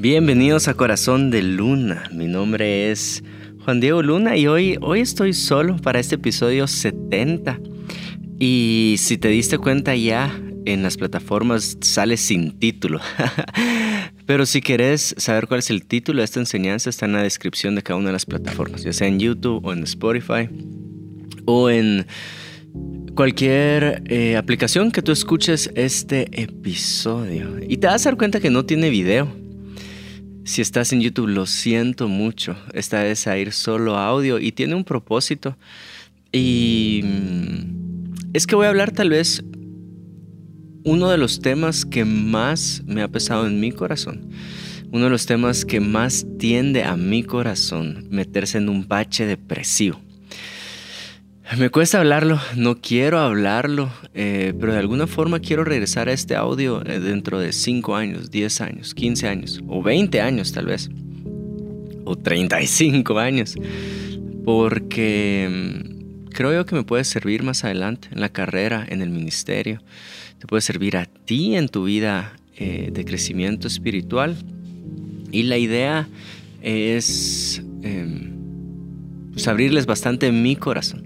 Bienvenidos a Corazón de Luna. Mi nombre es Juan Diego Luna y hoy, hoy estoy solo para este episodio 70. Y si te diste cuenta ya en las plataformas sale sin título. Pero si querés saber cuál es el título de esta enseñanza está en la descripción de cada una de las plataformas, ya sea en YouTube o en Spotify o en cualquier eh, aplicación que tú escuches este episodio. Y te vas a dar cuenta que no tiene video. Si estás en YouTube, lo siento mucho. Esta vez a ir solo audio y tiene un propósito. Y mm, es que voy a hablar tal vez uno de los temas que más me ha pesado en mi corazón. Uno de los temas que más tiende a mi corazón meterse en un bache depresivo. Me cuesta hablarlo, no quiero hablarlo, eh, pero de alguna forma quiero regresar a este audio eh, dentro de 5 años, 10 años, 15 años, o 20 años tal vez, o 35 años, porque mm, creo yo que me puede servir más adelante en la carrera, en el ministerio, te puede servir a ti en tu vida eh, de crecimiento espiritual. Y la idea es em, pues abrirles bastante mi corazón.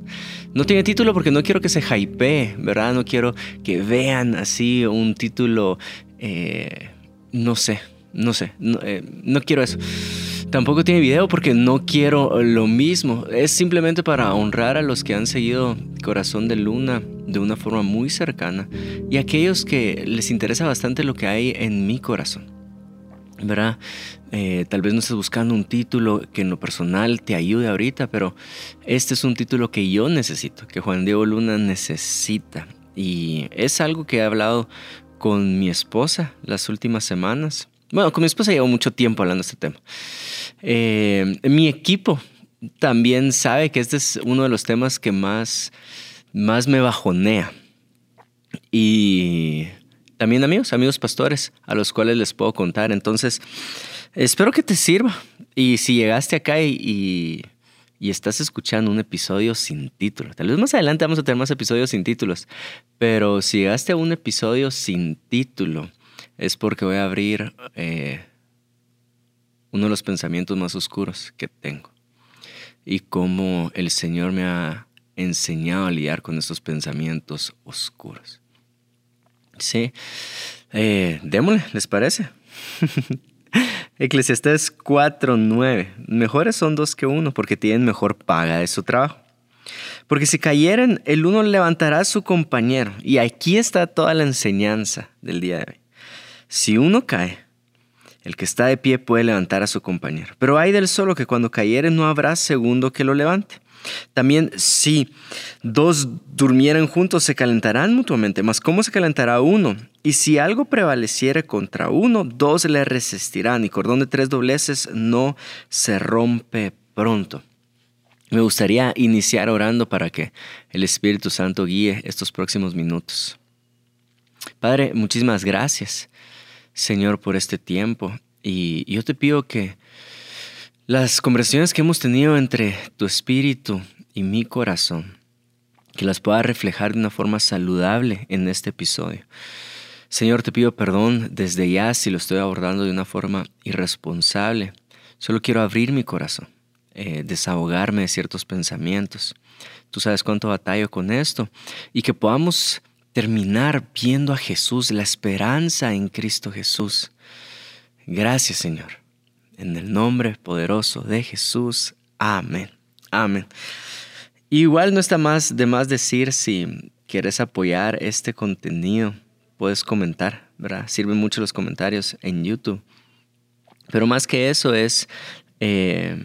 No tiene título porque no quiero que se hypee, ¿verdad? No quiero que vean así un título, eh, no sé, no sé, eh, no, quiero eso. Tampoco tiene video porque no quiero lo mismo. Es simplemente para honrar a los que han seguido Corazón de Luna de una forma muy cercana y aquellos que les interesa bastante lo que hay en mi corazón. ¿Verdad? Eh, tal vez no estés buscando un título que en lo personal te ayude ahorita, pero este es un título que yo necesito, que Juan Diego Luna necesita. Y es algo que he hablado con mi esposa las últimas semanas. Bueno, con mi esposa llevo mucho tiempo hablando de este tema. Eh, mi equipo también sabe que este es uno de los temas que más, más me bajonea. Y también amigos, amigos pastores, a los cuales les puedo contar. Entonces, espero que te sirva. Y si llegaste acá y, estás escuchando un episodio sin título, tal vez más adelante vamos a tener más episodios sin títulos, pero si llegaste a un episodio sin título, es porque voy a abrir eh, uno de los pensamientos más oscuros que tengo y cómo el Señor me ha enseñado a lidiar con estos pensamientos oscuros. Sí. Eh, démosle, ¿les parece? Eclesiastés 4:9. Mejores son dos que uno porque tienen mejor paga de su trabajo. Porque si cayeren, el uno levantará a su compañero. Y aquí está toda la enseñanza del día de hoy. Si uno cae, el que está de pie puede levantar a su compañero. Pero hay del solo que cuando cayere no habrá segundo que lo levante. También si dos durmieran juntos se calentarán mutuamente, mas ¿cómo se calentará uno? Y si algo prevaleciere contra uno, dos le resistirán y cordón de tres dobleces no se rompe pronto. Me gustaría iniciar orando para que el Espíritu Santo guíe estos próximos minutos. Padre, muchísimas gracias, Señor, por este tiempo. Y yo te pido que las conversaciones que hemos tenido entre tu espíritu y mi corazón, que las pueda reflejar de una forma saludable en este episodio. Señor, te pido perdón desde ya si lo estoy abordando de una forma irresponsable. Solo quiero abrir mi corazón, eh, desahogarme de ciertos pensamientos. Tú sabes cuánto batallo con esto y que podamos terminar viendo a Jesús, la esperanza en Cristo Jesús. Gracias, Señor. En el nombre poderoso de Jesús. Amén. Amén. Igual no está más de más decir si quieres apoyar este contenido, puedes comentar, ¿verdad? Sirven mucho los comentarios en YouTube. Pero más que eso es, eh,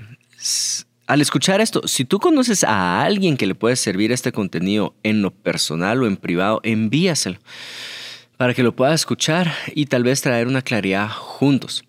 al escuchar esto, si tú conoces a alguien que le puede servir este contenido en lo personal o en privado, envíaselo para que lo pueda escuchar y tal vez traer una claridad juntos.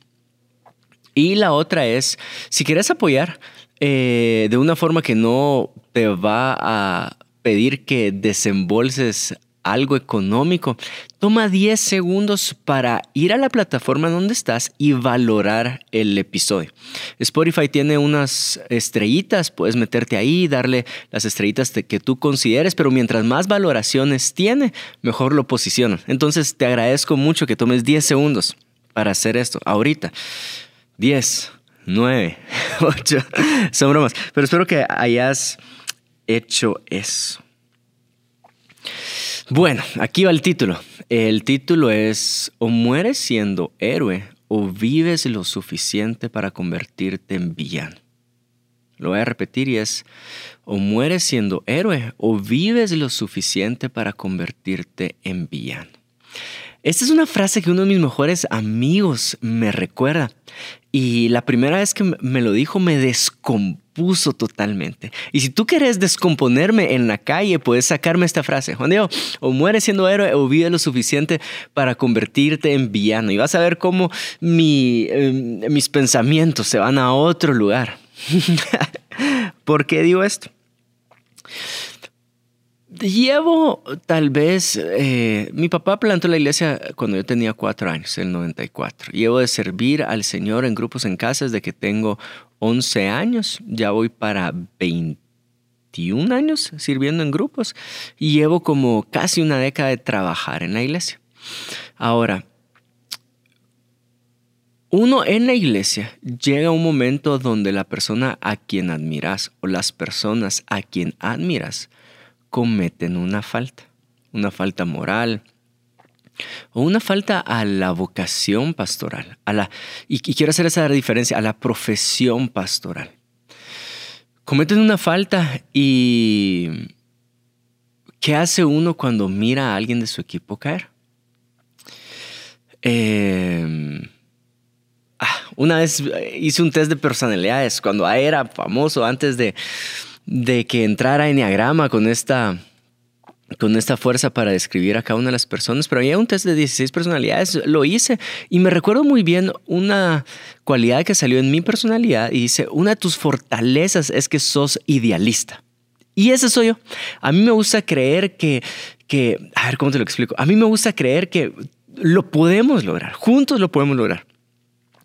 Y la otra es, si quieres apoyar eh, de una forma que no te va a pedir que desembolses algo económico, toma 10 segundos para ir a la plataforma donde estás y valorar el episodio. Spotify tiene unas estrellitas, puedes meterte ahí, darle las estrellitas que tú consideres, pero mientras más valoraciones tiene, mejor lo posicionan. Entonces te agradezco mucho que tomes 10 segundos para hacer esto ahorita 10, 9, 8. Son bromas. Pero espero que hayas hecho eso. Bueno, aquí va el título. El título es O mueres siendo héroe o vives lo suficiente para convertirte en villano. Lo voy a repetir y es o mueres siendo héroe o vives lo suficiente para convertirte en villano. Esta es una frase que uno de mis mejores amigos me recuerda y la primera vez que me lo dijo me descompuso totalmente. Y si tú quieres descomponerme en la calle, puedes sacarme esta frase. Juan Diego, o mueres siendo héroe o vive lo suficiente para convertirte en villano. Y vas a ver cómo em, mis pensamientos se van a otro lugar. ¿Por qué digo esto? Llevo tal vez, eh, mi papá plantó la iglesia cuando yo tenía cuatro años, el 94. Llevo de servir al Señor en grupos en casas de que tengo 11 años, ya voy para 21 años sirviendo en grupos y llevo como casi una década de trabajar en la iglesia. Ahora, uno en la iglesia llega un momento donde la persona a quien admiras o las personas a quien admiras cometen una falta, una falta moral o una falta a la vocación pastoral, a la, y, quiero hacer esa diferencia, a la profesión pastoral. Cometen una falta y ¿qué hace uno cuando mira a alguien de su equipo caer? Em, ah, una vez hice un test de personalidades cuando era famoso antes de, de que entrara Enneagrama con esta, con esta fuerza para describir a cada una de las personas, pero había un test de 16 personalidades, lo hice y me recuerdo muy bien una cualidad que salió en mi personalidad y dice, una de tus fortalezas es que sos idealista. Y ese soy yo. A mí me gusta creer que, que, a ver, ¿cómo te lo explico? A mí me gusta creer que lo podemos lograr, juntos lo podemos lograr.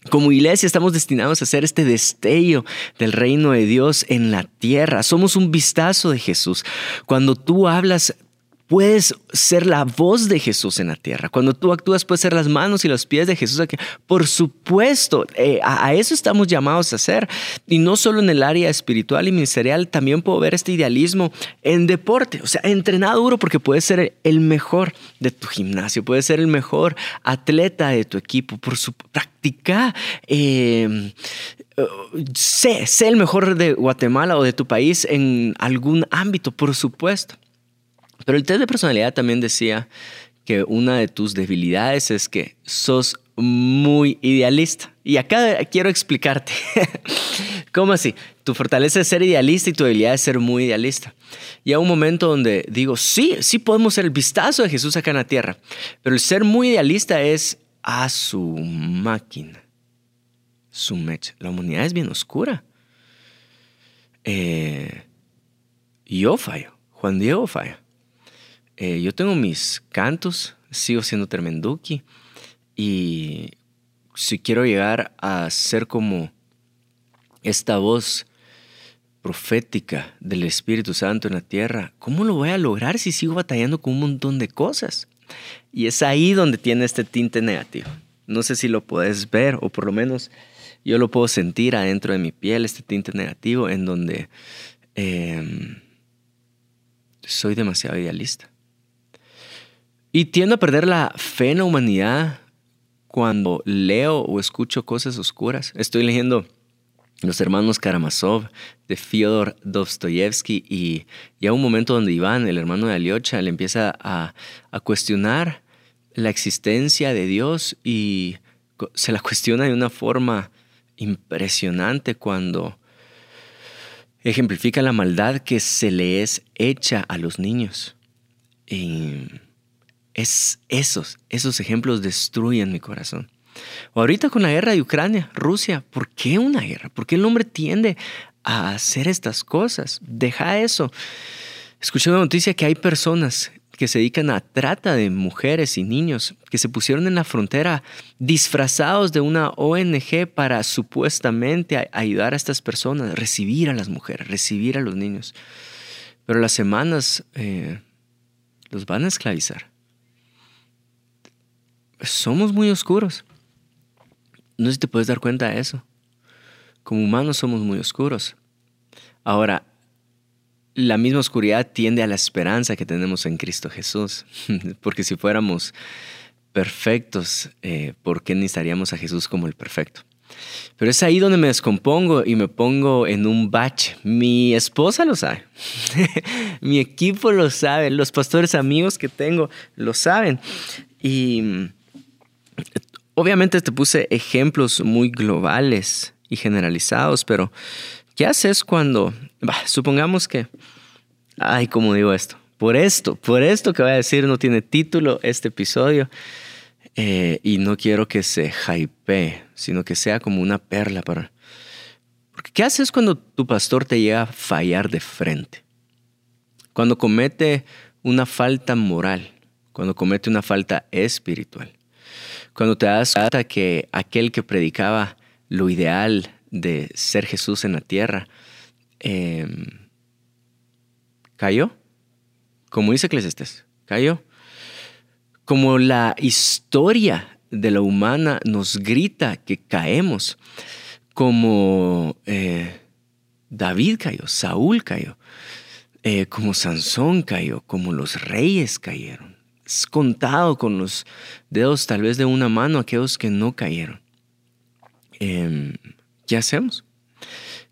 Como iglesia estamos destinados a hacer este destello del reino de Dios en la tierra. Somos un vistazo de Jesús. Cuando tú hablas, puedes ser la voz de Jesús en la tierra. Cuando tú actúas, puedes ser las manos y los pies de Jesús. Por supuesto, eh, a, eso estamos llamados a hacer. Y no solo en el área espiritual y ministerial, también puedo ver este idealismo en deporte. O sea, entrenado duro porque puedes ser el mejor de tu gimnasio, puedes ser el mejor atleta de tu equipo. Por su práctica, eh, sé, sé el mejor de Guatemala o de tu país en algún ámbito, por supuesto. Pero el test de personalidad también decía que una de tus debilidades es que sos muy idealista. Y acá quiero explicarte. ¿Cómo así? Tu fortaleza es ser idealista y tu debilidad es ser muy idealista. Y hay un momento donde digo, sí, sí podemos ser el vistazo de Jesús acá en la tierra, pero el ser muy idealista es a su máquina, su mecha. La humanidad es bien oscura. Eh, yo fallo, Juan Diego falla. Eh, yo tengo mis cantos, sigo siendo tremenduki y si quiero llegar a ser como esta voz profética del Espíritu Santo en la tierra, ¿cómo lo voy a lograr si sigo batallando con un montón de cosas? Y es ahí donde tiene este tinte negativo. No sé si lo puedes ver o por lo menos yo lo puedo sentir adentro de mi piel, este tinte negativo en donde em, soy demasiado idealista. Y tiendo a perder la fe en la humanidad cuando leo o escucho cosas oscuras. Estoy leyendo Los hermanos Karamazov de Fyodor Dostoyevsky y ya un momento donde Iván, el hermano de Aliocha, le empieza a, a cuestionar la existencia de Dios y se la cuestiona de una forma impresionante cuando ejemplifica la maldad que se le es hecha a los niños. Y es esos, esos ejemplos destruyen mi corazón. O ahorita con la guerra de Ucrania, Rusia, ¿por qué una guerra? ¿Por qué el hombre tiende a hacer estas cosas? Deja eso. Escuché una noticia que hay personas que se dedican a trata de mujeres y niños que se pusieron en la frontera disfrazados de una ONG para supuestamente ayudar a estas personas, recibir a las mujeres, recibir a los niños. Pero las semanas eh, los van a esclavizar somos muy oscuros. No sé si te puedes dar cuenta de eso. Como humanos somos muy oscuros. Ahora, la misma oscuridad tiende a la esperanza que tenemos en Cristo Jesús. Porque si fuéramos perfectos, eh, ¿por qué necesitaríamos a Jesús como el perfecto? Pero es ahí donde me descompongo y me pongo en un bache. Mi esposa lo sabe, mi equipo lo sabe, los pastores amigos que tengo lo saben. Y obviamente te puse ejemplos muy globales y generalizados, pero ¿qué haces cuando, supongamos que, ay, ¿cómo digo esto? Por esto, por esto que voy a decir no tiene título este episodio, eh, y no quiero que se hype, sino que sea como una perla para... Porque ¿qué haces cuando tu pastor te llega a fallar de frente? Cuando comete una falta moral, cuando comete una falta espiritual, cuando te das cuenta que aquel que predicaba lo ideal de ser Jesús en la tierra, em, cayó, como dice Eclesiastes, cayó como la historia de la humana nos grita que caemos, como eh, David cayó, Saúl cayó, eh, como Sansón cayó, como los reyes cayeron. Contado con los dedos tal vez de una mano aquellos que no cayeron. Em, ¿Qué hacemos?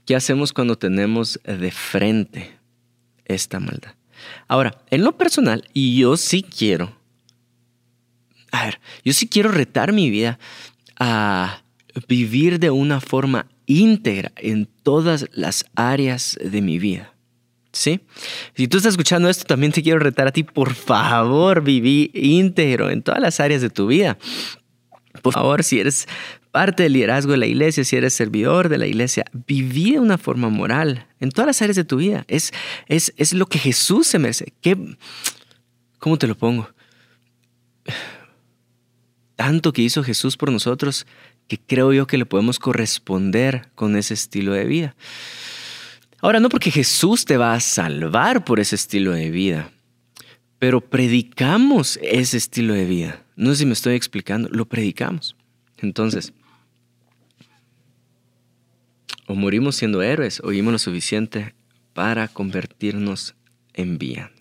¿Qué hacemos cuando tenemos de frente esta maldad? Ahora, en lo personal, y yo sí quiero a ver, yo sí quiero retar mi vida a vivir de una forma íntegra en todas las áreas de mi vida. ¿Sí? Si tú estás escuchando esto, también te quiero retar a ti, por favor, viví íntegro en todas las áreas de tu vida. Por favor, si eres parte del liderazgo de la iglesia, si eres servidor de la iglesia, viví de una forma moral en todas las áreas de tu vida. Es, es, es lo que Jesús se merece. ¿Qué, ¿Cómo te lo pongo? tanto que hizo Jesús por nosotros que creo yo que le podemos corresponder con ese estilo de vida. Ahora, no porque Jesús te va a salvar por ese estilo de vida, pero predicamos ese estilo de vida. No sé si me estoy explicando, lo predicamos. Entonces, o morimos siendo héroes o vimos lo suficiente para convertirnos en vía.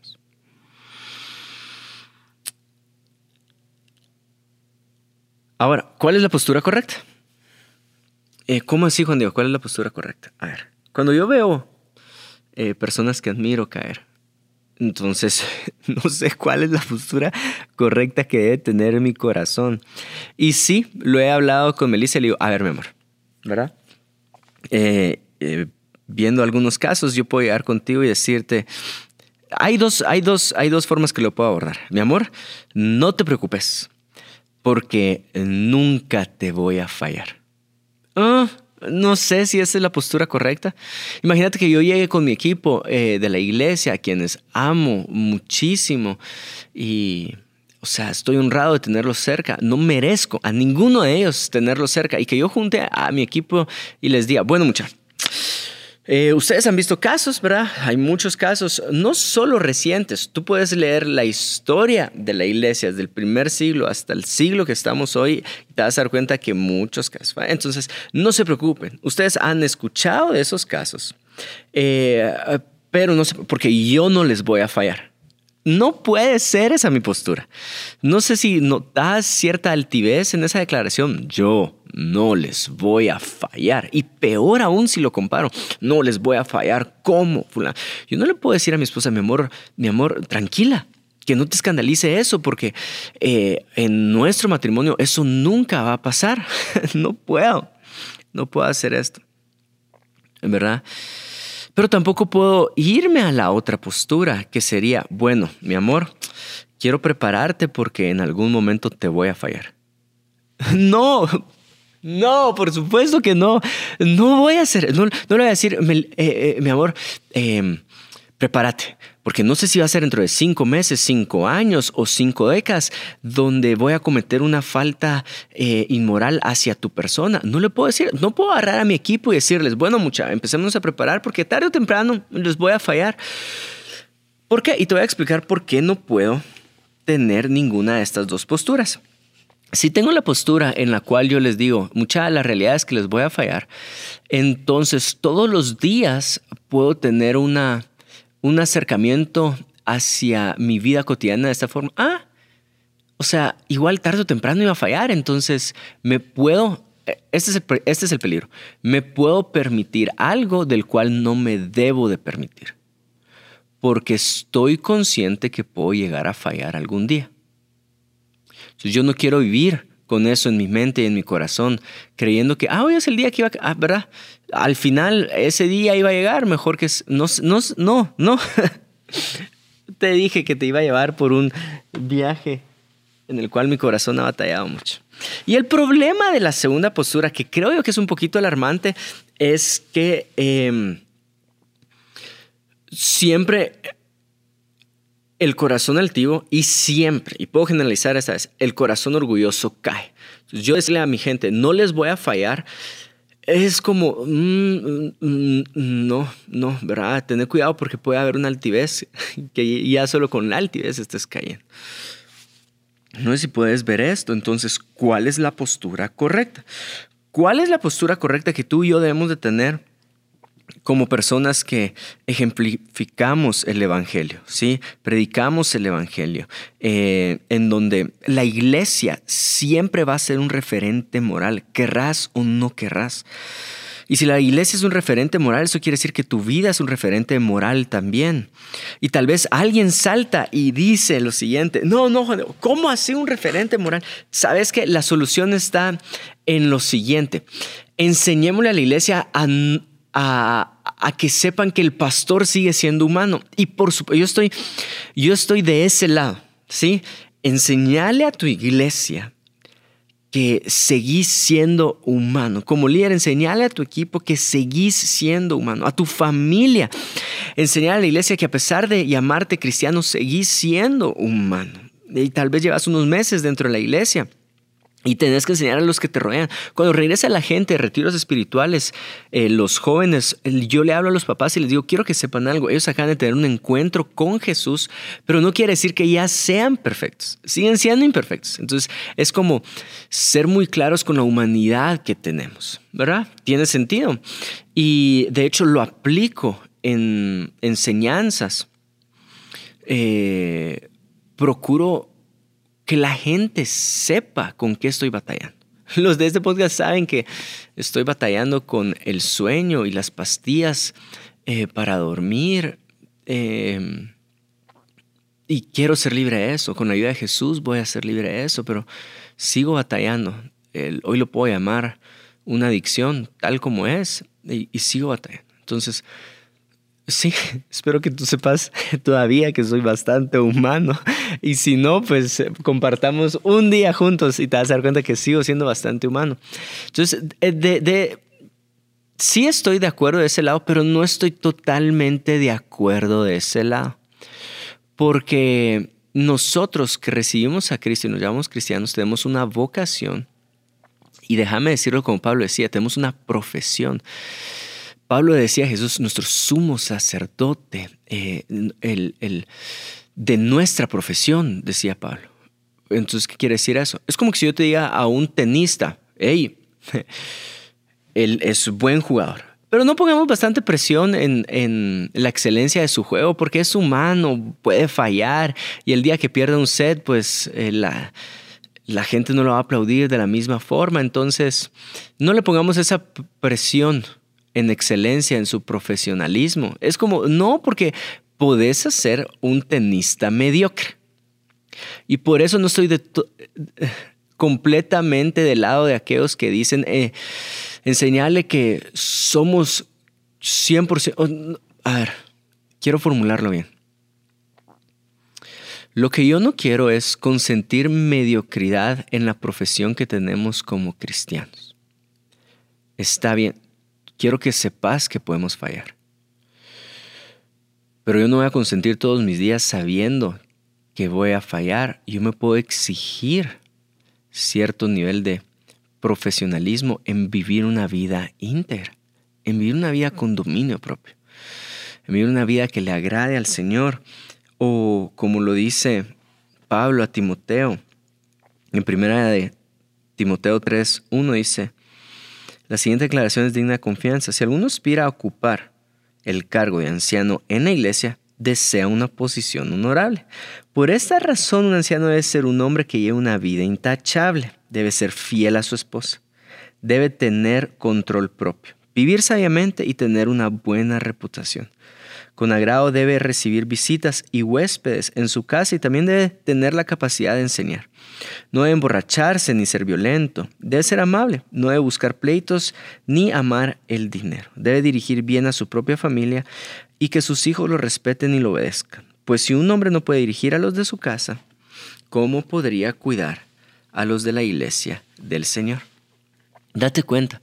Ahora, ¿cuál es la postura correcta? Eh, ¿Cómo así, Juan Diego? ¿Cuál es la postura correcta? A ver, cuando yo veo eh, personas que admiro caer, entonces no sé cuál es la postura correcta que debe tener mi corazón. Y sí, lo he hablado con Melissa y le digo, a ver, mi amor, ¿verdad? Eh, viendo algunos casos, yo puedo llegar contigo y decirte, hay dos, hay, dos, hay dos formas que lo puedo abordar. Mi amor, no te preocupes porque nunca te voy a fallar. Ah, no sé si esa es la postura correcta. Imagínate que yo llegue con mi equipo eh, de la iglesia, a quienes amo muchísimo, y, o sea, estoy honrado de tenerlos cerca. No merezco a ninguno de ellos tenerlos cerca. Y que yo junte a mi equipo y les diga, bueno, muchachos, eh, ustedes han visto casos, ¿verdad? Hay muchos casos, no solo recientes. Tú puedes leer la historia de la iglesia desde el primer siglo hasta el siglo que estamos hoy y te vas a dar cuenta que muchos casos. Entonces, no se preocupen. Ustedes han escuchado de esos casos, eh, pero no sé, porque yo no les voy a fallar. No puede ser esa mi postura. No sé si notas cierta altivez en esa declaración. Yo no les voy a fallar. Y peor aún si lo comparo, no les voy a fallar como fulano. Yo no le puedo decir a mi esposa, mi amor, mi amor, tranquila, que no te escandalice eso, porque eh, en nuestro matrimonio eso nunca va a pasar. no puedo, no puedo hacer esto. En verdad. Pero tampoco puedo irme a la otra postura, que sería, bueno, mi amor, quiero prepararte porque en algún momento te voy a fallar. No, no, por supuesto que no. No voy a hacer, no, le voy a decir, eh, eh, mi amor, eh, prepárate, porque no sé si va a ser dentro de cinco meses, cinco años o cinco décadas donde voy a cometer una falta eh, inmoral hacia tu persona. No le puedo decir, no puedo agarrar a mi equipo y decirles, bueno, mucha, empecemos a preparar porque tarde o temprano les voy a fallar. ¿Por qué? Y te voy a explicar por qué no puedo tener ninguna de estas dos posturas. si tengo la postura en la cual yo les digo, mucha la realidad es que les voy a fallar, entonces todos los días puedo tener una, un acercamiento hacia mi vida cotidiana de esta forma. Ah, o sea, igual tarde o temprano iba a fallar, entonces me puedo, este es, el, este es el peligro, me puedo permitir algo del cual no me debo de permitir, porque estoy consciente que puedo llegar a fallar algún día. Entonces yo no quiero vivir con eso en mi mente y en mi corazón, creyendo que, ah, hoy es el día que iba a, ah, ¿verdad? Al final, ese día iba a llegar, mejor que, no, no, no, no. te dije que te iba a llevar por un viaje en el cual mi corazón ha batallado mucho. Y el problema de la segunda postura, que creo yo que es un poquito alarmante, es que em, siempre el corazón altivo y siempre, y puedo generalizar esta vez, el corazón orgulloso cae. yo decirle a mi gente, no les voy a fallar, es como, mm, mm, no, no, ¿verdad? Tener cuidado porque puede haber una altivez, que ya solo con la altivez estés cayendo. No sé si puedes ver esto, entonces, ¿cuál es la postura correcta? ¿Cuál es la postura correcta que tú y yo debemos de tener como personas que ejemplificamos el Evangelio, ¿sí? Predicamos el Evangelio, eh, en donde la iglesia siempre va a ser un referente moral, querrás o no querrás. Y si la iglesia es un referente moral, eso quiere decir que tu vida es un referente moral también. Y tal vez alguien salta y dice lo siguiente, no, no, ¿cómo así un referente moral? Sabes que la solución está en lo siguiente. Enseñémosle a la iglesia a a, que sepan que el pastor sigue siendo humano. Y por supuesto, yo estoy, yo estoy de ese lado, ¿sí? Enseñale a tu iglesia que seguís siendo humano. Como líder, enseñale a tu equipo que seguís siendo humano. A tu familia, enseñale a la iglesia que a pesar de llamarte cristiano, seguís siendo humano. Y tal vez llevas unos meses dentro de la iglesia y tenés que enseñar a los que te rodean. Cuando regresa la gente retiros espirituales, eh, los jóvenes, yo le hablo a los papás y les digo, quiero que sepan algo. Ellos acaban de tener un encuentro con Jesús, pero no quiere decir que ya sean perfectos. Siguen siendo imperfectos. Entonces, es como ser muy claros con la humanidad que tenemos, ¿verdad? Tiene sentido. Y de hecho lo aplico en enseñanzas. Eh, procuro que la gente sepa con qué estoy batallando. Los de este podcast saben que estoy batallando con el sueño y las pastillas eh, para dormir. Em, y quiero ser libre de eso. Con la ayuda de Jesús voy a ser libre de eso, pero sigo batallando. hoy lo puedo llamar una adicción tal como es y, y sigo batallando. Entonces, Sí, espero que tú sepas todavía que soy bastante humano. Y si no, pues eh, compartamos un día juntos y te vas a dar cuenta que sigo siendo bastante humano. Entonces, eh, de, sí estoy de acuerdo de ese lado, pero no estoy totalmente de acuerdo de ese lado. Porque nosotros que recibimos a Cristo y nos llamamos cristianos tenemos una vocación. Y déjame decirlo como Pablo decía, tenemos una profesión. Pablo decía Jesús, nuestro sumo sacerdote, eh, el, de nuestra profesión, decía Pablo. Entonces, ¿qué quiere decir eso? Es como que si yo te diga a un tenista, hey, él es buen jugador. Pero no pongamos bastante presión en, la excelencia de su juego porque es humano, puede fallar y el día que pierda un set, pues eh, la, la gente no lo va a aplaudir de la misma forma. Entonces, no le pongamos esa presión en excelencia en su profesionalismo. Es como, no, porque podés ser un tenista mediocre. Y por eso no estoy completamente del lado de aquellos que dicen, eh, enseñarle que somos 100%... a ver, quiero formularlo bien. Lo que yo no quiero es consentir mediocridad en la profesión que tenemos como cristianos. Está bien, quiero que sepas que podemos fallar. Pero yo no voy a consentir todos mis días sabiendo que voy a fallar. Yo me puedo exigir cierto nivel de profesionalismo en vivir una vida íntegra, en vivir una vida con dominio propio, en vivir una vida que le agrade al Señor. O como lo dice Pablo a Timoteo en primera de Timoteo 3, 1 dice, la siguiente declaración es digna de confianza. Si alguno aspira a ocupar el cargo de anciano en la iglesia, desea una posición honorable. Por esta razón, un anciano debe ser un hombre que lleve una vida intachable, debe ser fiel a su esposa, debe tener control propio, vivir sabiamente y tener una buena reputación. Con agrado debe recibir visitas y huéspedes en su casa y también debe tener la capacidad de enseñar. No debe emborracharse ni ser violento. Debe ser amable. No debe buscar pleitos ni amar el dinero. Debe dirigir bien a su propia familia y que sus hijos lo respeten y lo obedezcan. Pues si un hombre no puede dirigir a los de su casa, ¿cómo podría cuidar a los de la iglesia del Señor? Date cuenta.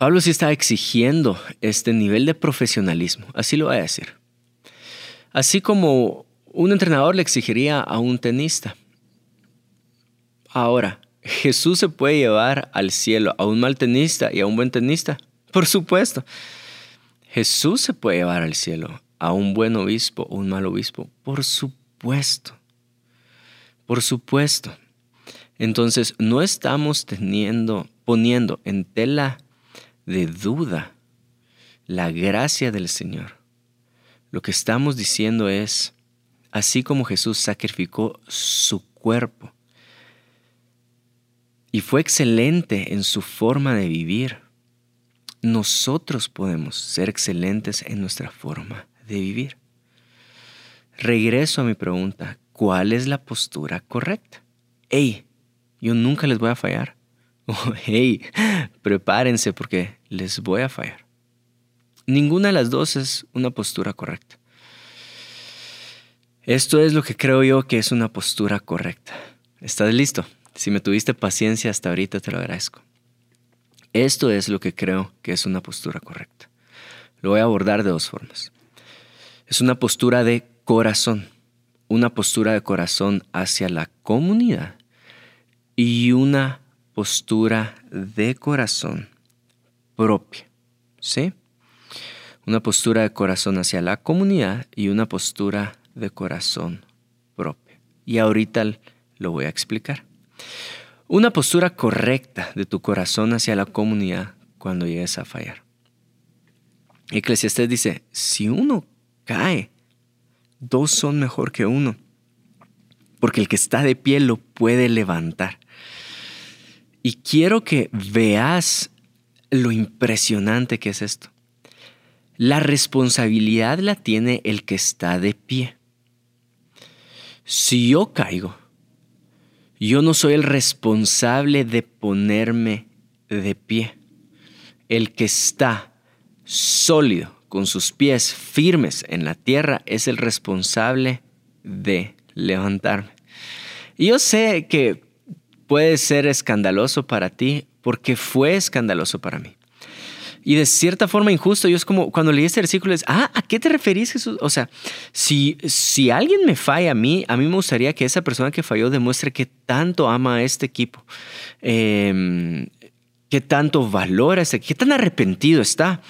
Pablo sí está exigiendo este nivel de profesionalismo, así lo voy a decir. Así como un entrenador le exigiría a un tenista. Ahora, ¿Jesús se puede llevar al cielo a un mal tenista y a un buen tenista? Por supuesto. Jesús se puede llevar al cielo a un buen obispo o un mal obispo. Por supuesto. Por supuesto. Entonces, no estamos teniendo, poniendo en tela de duda la gracia del Señor. Lo que estamos diciendo es, así como Jesús sacrificó su cuerpo y fue excelente en su forma de vivir, nosotros podemos ser excelentes en nuestra forma de vivir. Regreso a mi pregunta, ¿cuál es la postura correcta? Hey, yo nunca les voy a fallar. Oh, hey, prepárense porque les voy a fallar. Ninguna de las dos es una postura correcta. Esto es lo que creo yo que es una postura correcta. ¿Estás listo? Si me tuviste paciencia hasta ahorita, te lo agradezco. Esto es lo que creo que es una postura correcta. Lo voy a abordar de dos formas. Es una postura de corazón, una postura de corazón hacia la comunidad y una postura de corazón propia. ¿Sí? Una postura de corazón hacia la comunidad y una postura de corazón propia. Y ahorita lo voy a explicar. Una postura correcta de tu corazón hacia la comunidad cuando llegues a fallar. Eclesiastés dice, si uno cae, dos son mejor que uno, porque el que está de pie lo puede levantar. Y quiero que veas lo impresionante que es esto. La responsabilidad la tiene el que está de pie. Si yo caigo, yo no soy el responsable de ponerme de pie. El que está sólido, con sus pies firmes en la tierra, es el responsable de levantarme. Y yo sé que puede ser escandaloso para ti porque fue escandaloso para mí y de cierta forma injusto. Yo es como cuando leí este versículo, es, ah, ¿a qué te referís Jesús? O sea, si, si alguien me falla a mí, a mí me gustaría que esa persona que falló demuestre que tanto ama a este equipo. Eh, qué tanto valora qué tan arrepentido está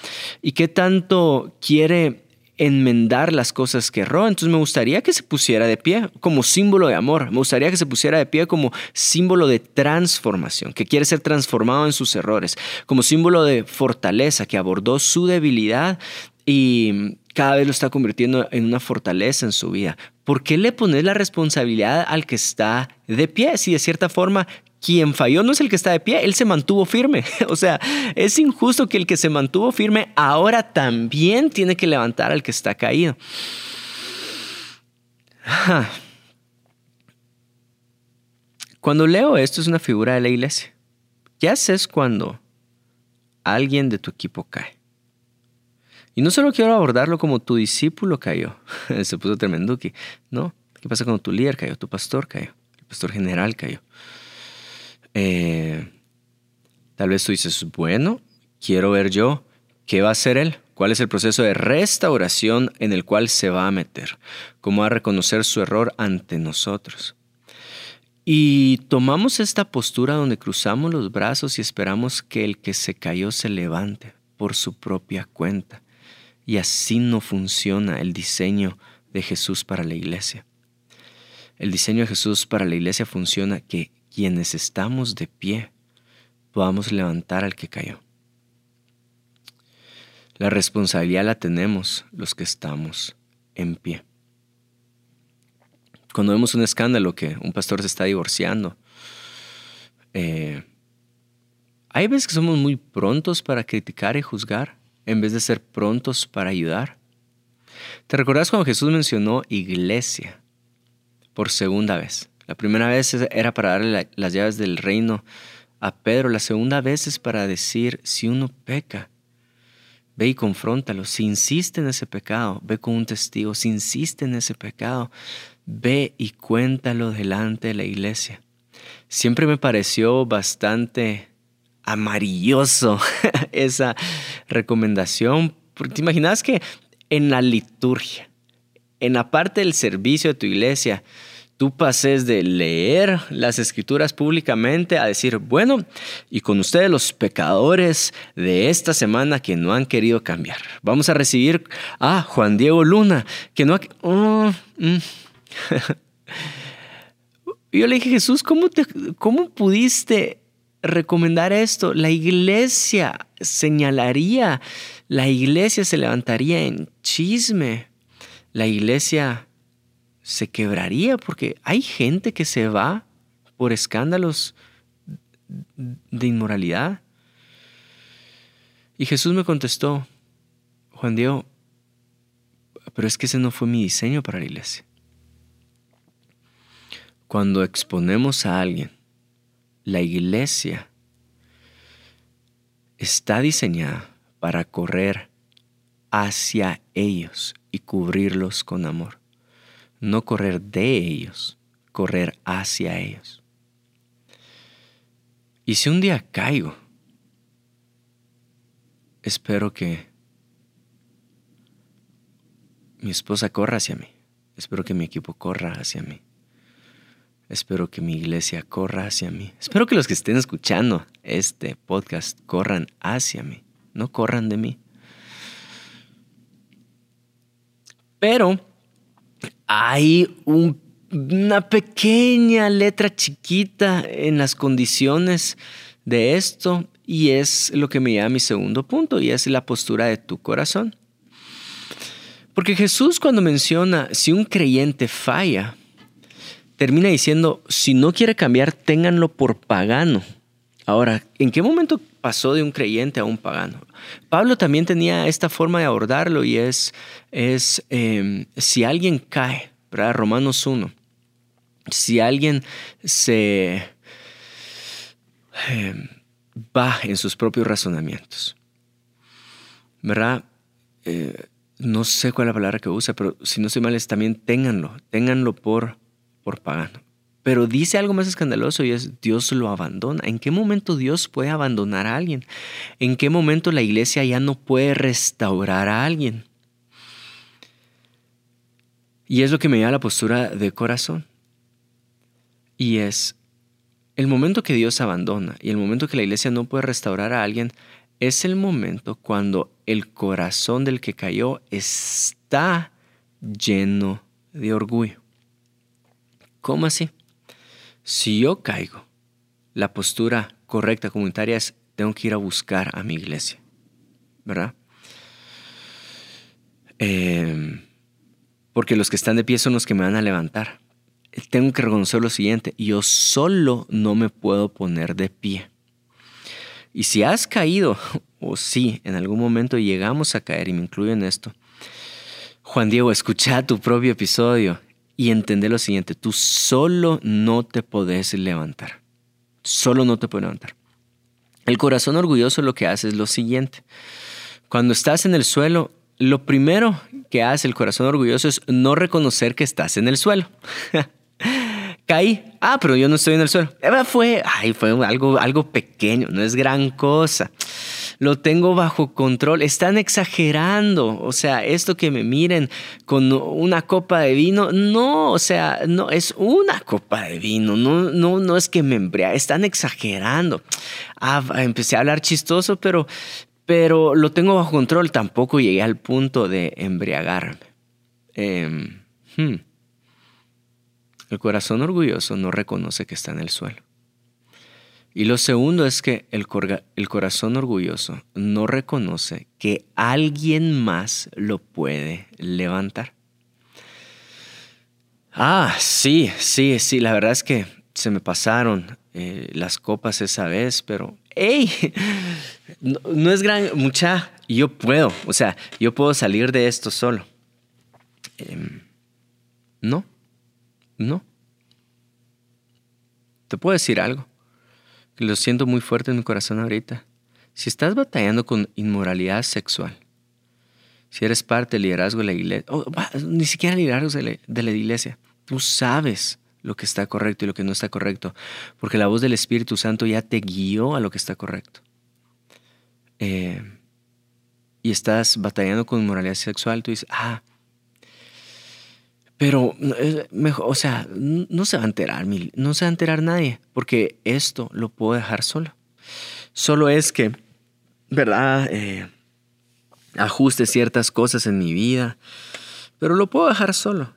y qué tanto quiere enmendar las cosas que erró. Entonces me gustaría que se pusiera de pie como símbolo de amor. Me gustaría que se pusiera de pie como símbolo de transformación, que quiere ser transformado en sus errores, como símbolo de fortaleza, que abordó su debilidad y cada vez lo está convirtiendo en una fortaleza en su vida. ¿Por qué le pones la responsabilidad al que está de pie si de cierta forma quien falló no es el que está de pie, él se mantuvo firme. O sea, es injusto que el que se mantuvo firme ahora también tiene que levantar al que está caído. Cuando leo esto es una figura de la iglesia. ¿Qué haces cuando alguien de tu equipo cae? Y no solo quiero abordarlo como tu discípulo cayó, se puso tremenduki, no. ¿Qué pasa cuando tu líder cayó, tu pastor cayó, el pastor general cayó? Eh, tal vez tú dices, bueno, quiero ver yo qué va a hacer él, cuál es el proceso de restauración en el cual se va a meter, cómo va a reconocer su error ante nosotros. Y tomamos esta postura donde cruzamos los brazos y esperamos que el que se cayó se levante por su propia cuenta. Y así no funciona el diseño de Jesús para la iglesia. El diseño de Jesús para la iglesia funciona que quienes estamos de pie podamos levantar al que cayó. La responsabilidad la tenemos los que estamos en pie. Cuando vemos un escándalo que un pastor se está divorciando, eh, hay veces que somos muy prontos para criticar y juzgar en vez de ser prontos para ayudar. ¿Te recuerdas cuando Jesús mencionó iglesia por segunda vez? La primera vez era para darle las llaves del reino a Pedro, la segunda vez es para decir, si uno peca, ve y confróntalo. Si insiste en ese pecado, ve con un testigo. Si insiste en ese pecado, ve y cuéntalo delante de la iglesia. Siempre me pareció bastante amarilloso esa recomendación. Porque te imaginas que en la liturgia, en la parte del servicio de tu iglesia, tú pases de leer las escrituras públicamente a decir, bueno, y con ustedes los pecadores de esta semana que no han querido cambiar. Vamos a recibir a Juan Diego Luna, que no ha... Oh, mm. Yo le dije, Jesús, ¿cómo, te, ¿cómo pudiste recomendar esto? La iglesia señalaría, la iglesia se levantaría en chisme, la iglesia se quebraría porque hay gente que se va por escándalos de inmoralidad. Y Jesús me contestó, Juan Diego, pero es que ese no fue mi diseño para la iglesia. Cuando exponemos a alguien, la iglesia está diseñada para correr hacia ellos y cubrirlos con amor. No correr de ellos, correr hacia ellos. Y si un día caigo, espero que mi esposa corra hacia mí. Espero que mi equipo corra hacia mí. Espero que mi iglesia corra hacia mí. Espero que los que estén escuchando este podcast corran hacia mí, no corran de mí. Pero hay una pequeña letra chiquita en las condiciones de esto y es lo que me lleva a mi segundo punto y es la postura de tu corazón. Porque Jesús cuando menciona si un creyente falla, termina diciendo, si no quiere cambiar, ténganlo por pagano. Ahora, ¿en qué momento pasó de un creyente a un pagano? Pablo también tenía esta forma de abordarlo y es, es em, si alguien cae, ¿verdad? Romanos 1, si alguien se em, va en sus propios razonamientos, ¿verdad? Eh, no sé cuál es la palabra que usa, pero si no soy mal, es también ténganlo, ténganlo por por pagano. Pero dice algo más escandaloso y es Dios lo abandona. ¿En qué momento Dios puede abandonar a alguien? ¿En qué momento la iglesia ya no puede restaurar a alguien? Y es lo que me da la postura de corazón. Y es el momento que Dios abandona y el momento que la iglesia no puede restaurar a alguien es el momento cuando el corazón del que cayó está lleno de orgullo. ¿Cómo así? Si yo caigo, la postura correcta comunitaria es tengo que ir a buscar a mi iglesia, ¿verdad? Em, porque los que están de pie son los que me van a levantar. Tengo que reconocer lo siguiente, yo solo no me puedo poner de pie. Y si has caído, o si en algún momento llegamos a caer, y me incluyo en esto, Juan Diego, escucha tu propio episodio y entender lo siguiente, tú solo no te podés levantar. Solo no te puedes levantar. El corazón orgulloso lo que hace es lo siguiente. Cuando estás en el suelo, lo primero que hace el corazón orgulloso es no reconocer que estás en el suelo. Caí. Ah, pero yo no estoy en el suelo. Fue, ay, fue algo, algo pequeño, no es gran cosa lo tengo bajo control. Están exagerando. O sea, esto que me miren con una copa de vino, no, o sea, no, es una copa de vino. No, no, no es que me embriague. Están exagerando. Ah, empecé a hablar chistoso, pero, pero lo tengo bajo control. Tampoco llegué al punto de embriagarme. Em, hmm. El corazón orgulloso no reconoce que está en el suelo. Y lo segundo es que el, el corazón orgulloso no reconoce que alguien más lo puede levantar. Ah, sí, sí, sí, la verdad es que se me pasaron eh, las copas esa vez, pero, hey, no, es gran, mucha, yo puedo, o sea, yo puedo salir de esto solo. Em, no, no. Te puedo decir algo, lo siento muy fuerte en mi corazón ahorita. Si estás batallando con inmoralidad sexual, si eres parte del liderazgo de la iglesia, ni siquiera liderazgo de la iglesia, tú sabes lo que está correcto y lo que no está correcto, porque la voz del Espíritu Santo ya te guió a lo que está correcto. Eh, y estás batallando con moralidad sexual, tú dices, ah, pero mejor, o sea, no se va a enterar, no se va a enterar nadie, porque esto lo puedo dejar solo. Solo es que, ¿verdad? Eh, ajuste ciertas cosas en mi vida, pero lo puedo dejar solo.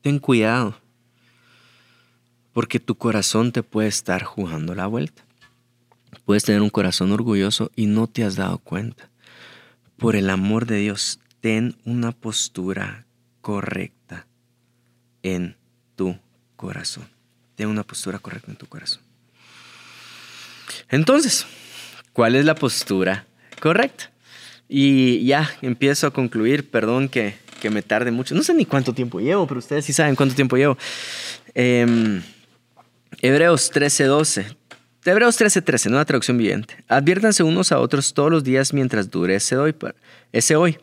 Ten cuidado, porque tu corazón te puede estar jugando la vuelta. Puedes tener un corazón orgulloso y no te has dado cuenta. Por el amor de Dios, ten una postura correcta en tu corazón. Ten una postura correcta en tu corazón. Entonces, ¿cuál es la postura correcta? Y ya empiezo a concluir, perdón que que me tarde mucho. No sé ni cuánto tiempo llevo, pero ustedes sí saben cuánto tiempo llevo. Eh, Hebreos 13:12. Hebreos 13:13, nueva traducción viviente. Adviértanse unos a otros todos los días mientras dure ese hoy, ese hoy,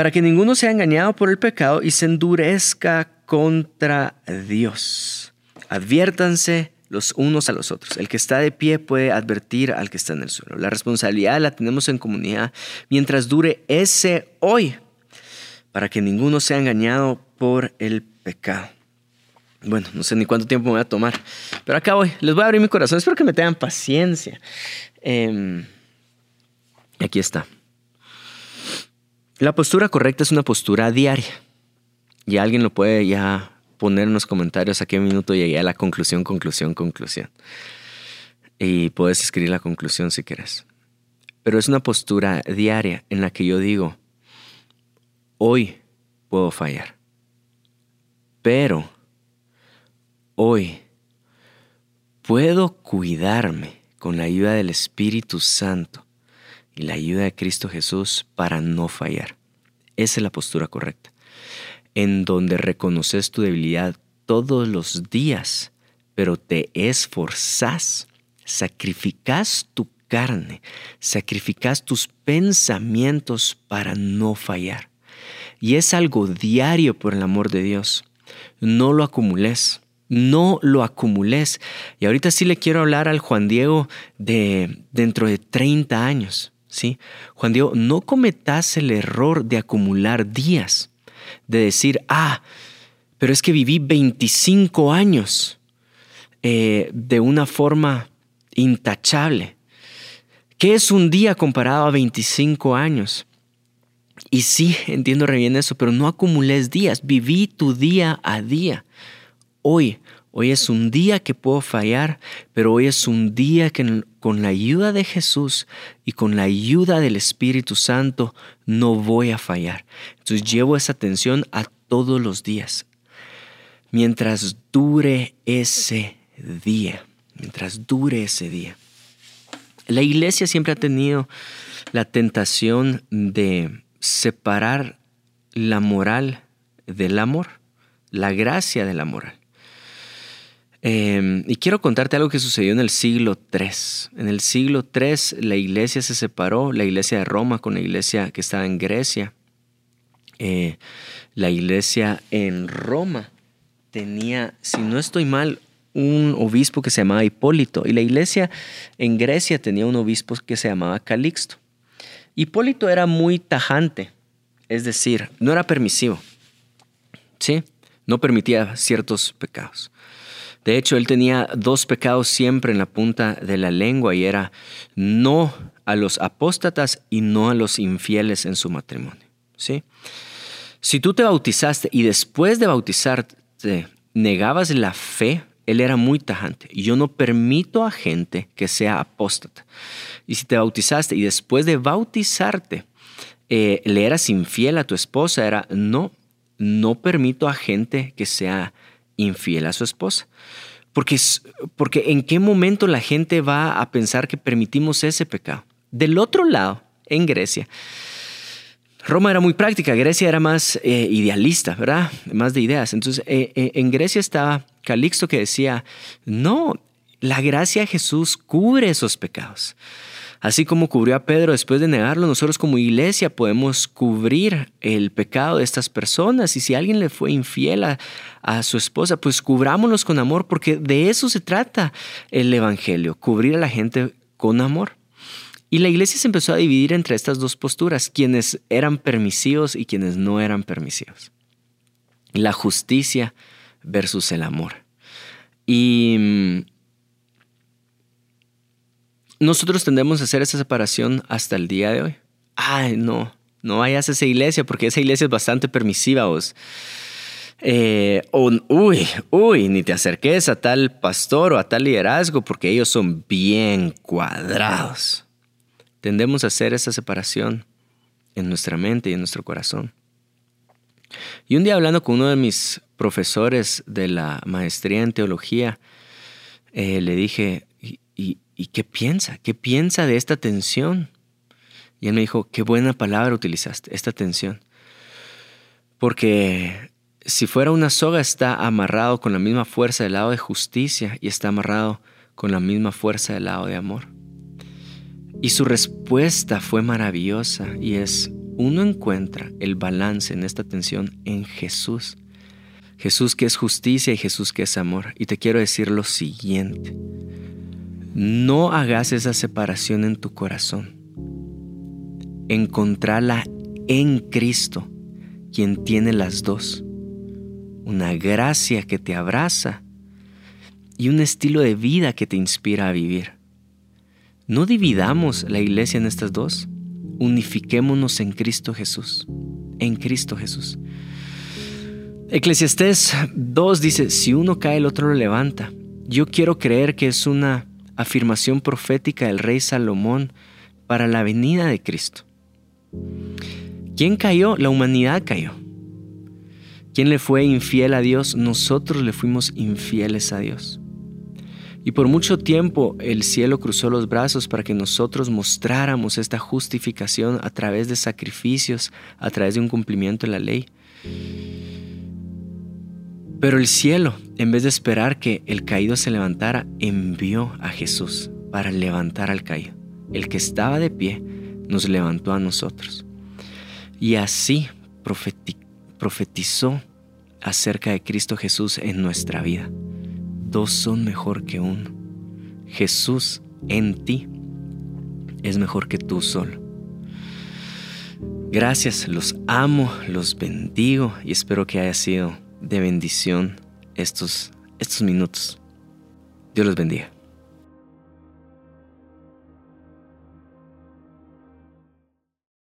para que ninguno sea engañado por el pecado y se endurezca contra Dios. Adviértanse los unos a los otros. El que está de pie puede advertir al que está en el suelo. La responsabilidad la tenemos en comunidad mientras dure ese hoy para que ninguno sea engañado por el pecado. Bueno, no sé ni cuánto tiempo me voy a tomar, pero acá voy. Les voy a abrir mi corazón. Espero que me tengan paciencia. Em, aquí está. La postura correcta es una postura diaria. Y alguien lo puede ya poner en los comentarios a qué minuto llegué a la conclusión, conclusión, conclusión. Y puedes escribir la conclusión si quieres. Pero es una postura diaria en la que yo digo, Hoy puedo fallar. Pero hoy puedo cuidarme con la ayuda del Espíritu Santo y la ayuda de Cristo Jesús para no fallar. Esa es la postura correcta, en donde reconoces tu debilidad todos los días, pero te esforzas, sacrificas tu carne, sacrificas tus pensamientos para no fallar. Y es algo diario por el amor de Dios. No lo acumules. No lo acumules. Y ahorita sí le quiero hablar al Juan Diego de dentro de 30 años. Juan Diego, no cometas el error de acumular días. De decir, ah, pero es que viví 25 años eh, de una forma intachable. ¿Qué es un día comparado a 25 años? Y sí, entiendo re bien eso, pero no acumules días, viví tu día a día. Hoy, hoy es un día que puedo fallar, pero hoy es un día que con la ayuda de Jesús y con la ayuda del Espíritu Santo no voy a fallar. Entonces llevo esa atención a todos los días. Mientras dure ese día, mientras dure ese día. La iglesia siempre ha tenido la tentación de separar la moral del amor, la gracia de la moral. Em, y quiero contarte algo que sucedió en el siglo III. En el siglo III la iglesia se separó, la iglesia de Roma con la iglesia que estaba en Grecia. Eh, la iglesia en Roma tenía, si no estoy mal, un obispo que se llamaba Hipólito y la iglesia en Grecia tenía un obispo que se llamaba Calixto. Hipólito era muy tajante, es decir, no era permisivo. ¿Sí? No permitía ciertos pecados. De hecho, él tenía dos pecados siempre en la punta de la lengua y era no a los apóstatas y no a los infieles en su matrimonio. ¿Sí? Si tú te bautizaste y después de bautizarte negabas la fe, él era muy tajante. Yo no permito a gente que sea apóstata. Y si te bautizaste y después de bautizarte eh, le eras infiel a tu esposa, era no, no permito a gente que sea infiel a su esposa. Porque, porque en qué momento la gente va a pensar que permitimos ese pecado. Del otro lado, en Grecia, Roma era muy práctica, Grecia era más eh, idealista, ¿verdad? Más de ideas. Entonces, eh, eh, en Grecia estaba Calixto que decía, no, la gracia de Jesús cubre esos pecados. Así como cubrió a Pedro después de negarlo, nosotros como iglesia podemos cubrir el pecado de estas personas. Y si alguien le fue infiel a, su esposa, pues cubrámonos con amor, porque de eso se trata el Evangelio, cubrir a la gente con amor. Y la iglesia se empezó a dividir entre estas dos posturas, quienes eran permisivos y quienes no eran permisivos. La justicia versus el amor. Y mm, nosotros tendemos a hacer esa separación hasta el día de hoy. Ay, no, no vayas a esa iglesia porque esa iglesia es bastante permisiva vos. Eh, uy, uy, ni te acerques a tal pastor o a tal liderazgo porque ellos son bien cuadrados. Tendemos a hacer esa separación en nuestra mente y en nuestro corazón. Y un día hablando con uno de mis profesores de la maestría en teología, eh, le dije, ¿Y qué piensa? ¿Qué piensa de esta tensión? Y él me dijo, qué buena palabra utilizaste, esta tensión. Porque si fuera una soga está amarrado con la misma fuerza del lado de justicia y está amarrado con la misma fuerza del lado de amor. Y su respuesta fue maravillosa y es, uno encuentra el balance en esta tensión en Jesús. Jesús que es justicia y Jesús que es amor. Y te quiero decir lo siguiente. No hagas esa separación en tu corazón. Encontrala en Cristo, quien tiene las dos. Una gracia que te abraza y un estilo de vida que te inspira a vivir. No dividamos la iglesia en estas dos. Unifiquémonos en Cristo Jesús. En Cristo Jesús. Eclesiastés 2 dice, si uno cae el otro lo levanta. Yo quiero creer que es una afirmación profética del rey Salomón para la venida de Cristo. ¿Quién cayó? La humanidad cayó. ¿Quién le fue infiel a Dios? Nosotros le fuimos infieles a Dios. Y por mucho tiempo el cielo cruzó los brazos para que nosotros mostráramos esta justificación a través de sacrificios, a través de un cumplimiento de la ley. Pero el cielo, en vez de esperar que el caído se levantara, envió a Jesús para levantar al caído. El que estaba de pie nos levantó a nosotros. Y así profetizó acerca de Cristo Jesús en nuestra vida. Dos son mejor que uno. Jesús en ti es mejor que tú solo. Gracias, los amo, los bendigo y espero que haya sido de bendición estos, estos minutos. Dios los bendiga.